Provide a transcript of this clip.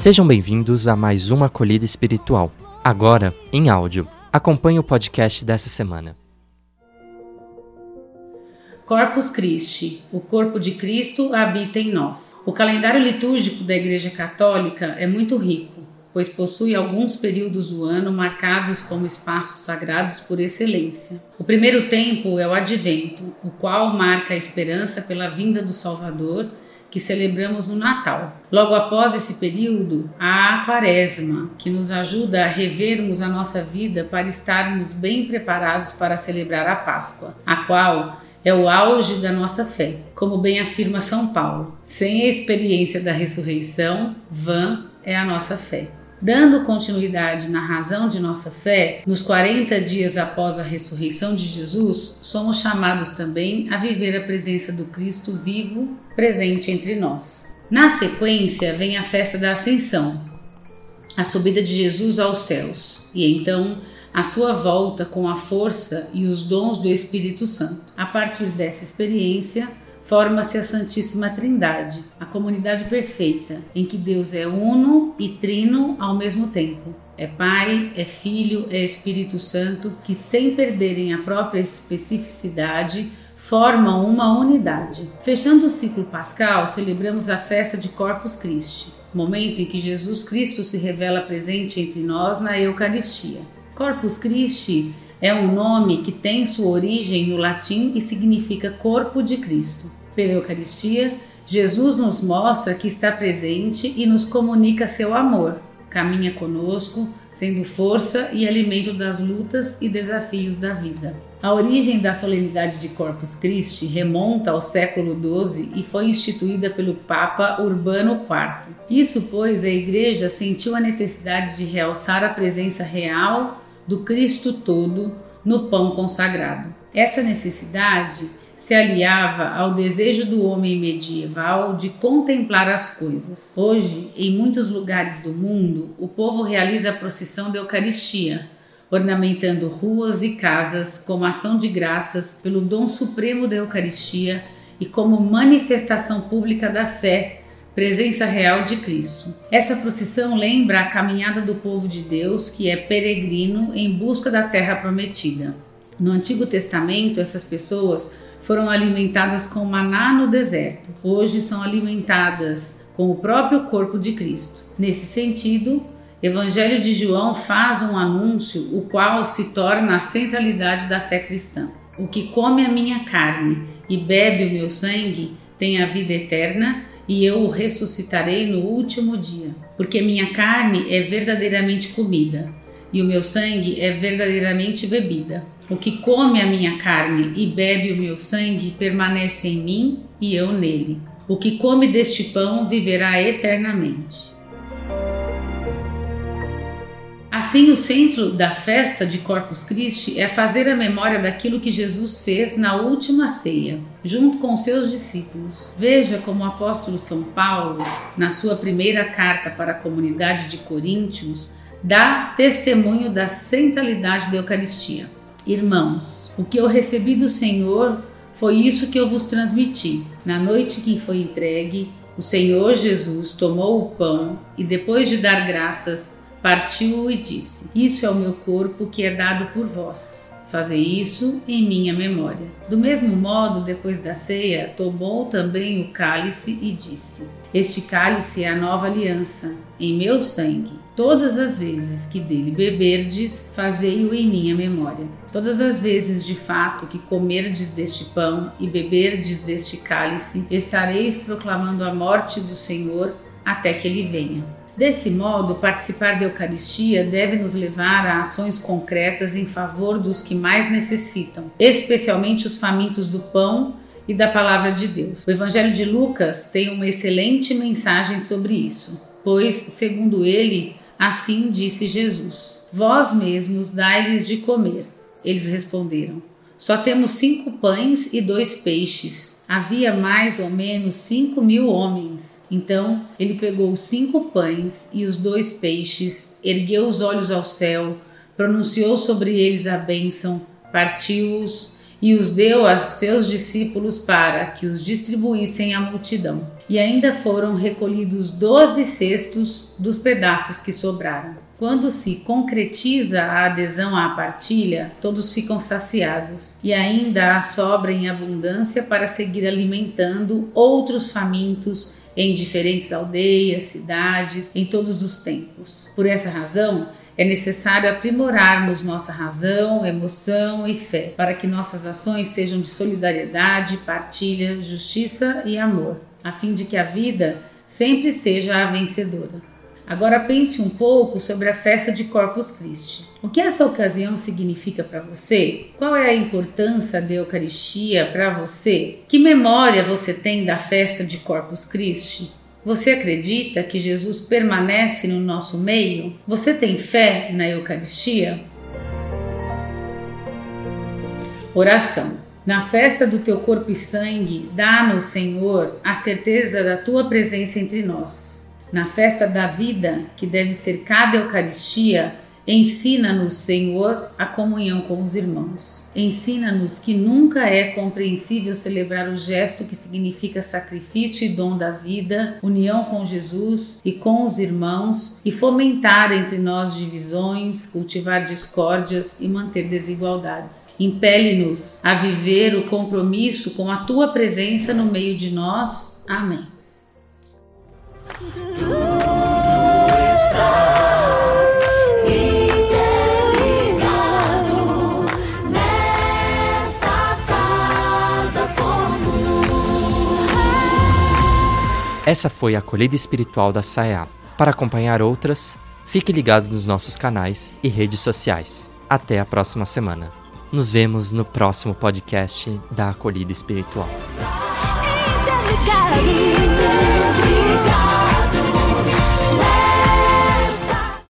Sejam bem-vindos a mais uma acolhida espiritual, agora em áudio. Acompanhe o podcast dessa semana. Corpus Christi, o corpo de Cristo habita em nós. O calendário litúrgico da Igreja Católica é muito rico, pois possui alguns períodos do ano marcados como espaços sagrados por excelência. O primeiro tempo é o Advento, o qual marca a esperança pela vinda do Salvador que celebramos no Natal. Logo após esse período, há a Quaresma, que nos ajuda a revermos a nossa vida para estarmos bem preparados para celebrar a Páscoa, a qual é o auge da nossa fé, como bem afirma São Paulo. Sem a experiência da ressurreição, vã é a nossa fé. Dando continuidade na razão de nossa fé, nos 40 dias após a ressurreição de Jesus, somos chamados também a viver a presença do Cristo vivo, presente entre nós. Na sequência, vem a festa da Ascensão, a subida de Jesus aos céus, e então a sua volta com a força e os dons do Espírito Santo. A partir dessa experiência, forma-se a Santíssima Trindade, a comunidade perfeita, em que Deus é uno e trino ao mesmo tempo. É Pai, é Filho, é Espírito Santo, que sem perderem a própria especificidade, formam uma unidade. Fechando o ciclo pascal, celebramos a festa de Corpus Christi, momento em que Jesus Cristo se revela presente entre nós na Eucaristia. Corpus Christi é um nome que tem sua origem no latim e significa corpo de Cristo. Pela Eucaristia, Jesus nos mostra que está presente e nos comunica seu amor. Caminha conosco, sendo força e alimento das lutas e desafios da vida. A origem da solenidade de Corpus Christi remonta ao século XII e foi instituída pelo Papa Urbano IV. Isso, pois, a Igreja sentiu a necessidade de realçar a presença real do Cristo todo no pão consagrado. Essa necessidade se aliava ao desejo do homem medieval de contemplar as coisas. Hoje, em muitos lugares do mundo, o povo realiza a procissão da Eucaristia, ornamentando ruas e casas como ação de graças pelo dom supremo da Eucaristia e como manifestação pública da fé, presença real de Cristo. Essa procissão lembra a caminhada do povo de Deus que é peregrino em busca da terra prometida. No Antigo Testamento, essas pessoas foram alimentadas com maná no deserto. Hoje são alimentadas com o próprio corpo de Cristo. Nesse sentido, Evangelho de João faz um anúncio, o qual se torna a centralidade da fé cristã. O que come a minha carne e bebe o meu sangue tem a vida eterna, e eu o ressuscitarei no último dia. Porque minha carne é verdadeiramente comida, e o meu sangue é verdadeiramente bebida. O que come a minha carne e bebe o meu sangue permanece em mim e eu nele. O que come deste pão viverá eternamente. Assim, o centro da festa de Corpus Christi é fazer a memória daquilo que Jesus fez na última ceia, junto com seus discípulos. Veja como o apóstolo São Paulo, na sua primeira carta para a comunidade de Coríntios, dá testemunho da centralidade da Eucaristia. Irmãos, o que eu recebi do Senhor foi isso que eu vos transmiti. Na noite que foi entregue, o Senhor Jesus tomou o pão e, depois de dar graças, partiu-o e disse: Isso é o meu corpo que é dado por vós. Fazei isso em minha memória. Do mesmo modo, depois da ceia, tomou também o cálice e disse: Este cálice é a nova aliança, em meu sangue. Todas as vezes que dele beberdes, fazei-o em minha memória. Todas as vezes de fato que comerdes deste pão e beberdes deste cálice, estareis proclamando a morte do Senhor até que ele venha. Desse modo, participar da Eucaristia deve nos levar a ações concretas em favor dos que mais necessitam, especialmente os famintos do pão e da palavra de Deus. O Evangelho de Lucas tem uma excelente mensagem sobre isso, pois, segundo ele, assim disse Jesus: Vós mesmos dai-lhes de comer. Eles responderam: Só temos cinco pães e dois peixes havia mais ou menos cinco mil homens. Então ele pegou os cinco pães e os dois peixes, ergueu os olhos ao céu, pronunciou sobre eles a bênção, partiu-os e os deu a seus discípulos para que os distribuíssem à multidão. e ainda foram recolhidos 12 cestos dos pedaços que sobraram. Quando se concretiza a adesão à partilha, todos ficam saciados e ainda há sobra em abundância para seguir alimentando outros famintos em diferentes aldeias, cidades, em todos os tempos. Por essa razão, é necessário aprimorarmos nossa razão, emoção e fé, para que nossas ações sejam de solidariedade, partilha, justiça e amor, a fim de que a vida sempre seja a vencedora. Agora pense um pouco sobre a festa de Corpus Christi. O que essa ocasião significa para você? Qual é a importância da Eucaristia para você? Que memória você tem da festa de Corpus Christi? Você acredita que Jesus permanece no nosso meio? Você tem fé na Eucaristia? Oração. Na festa do teu corpo e sangue, dá-nos, Senhor, a certeza da tua presença entre nós. Na festa da vida, que deve ser cada Eucaristia, Ensina-nos, Senhor, a comunhão com os irmãos. Ensina-nos que nunca é compreensível celebrar o gesto que significa sacrifício e dom da vida, união com Jesus e com os irmãos e fomentar entre nós divisões, cultivar discórdias e manter desigualdades. Impele-nos a viver o compromisso com a tua presença no meio de nós. Amém. Essa foi a acolhida espiritual da SAEA. Para acompanhar outras, fique ligado nos nossos canais e redes sociais. Até a próxima semana. Nos vemos no próximo podcast da Acolhida Espiritual.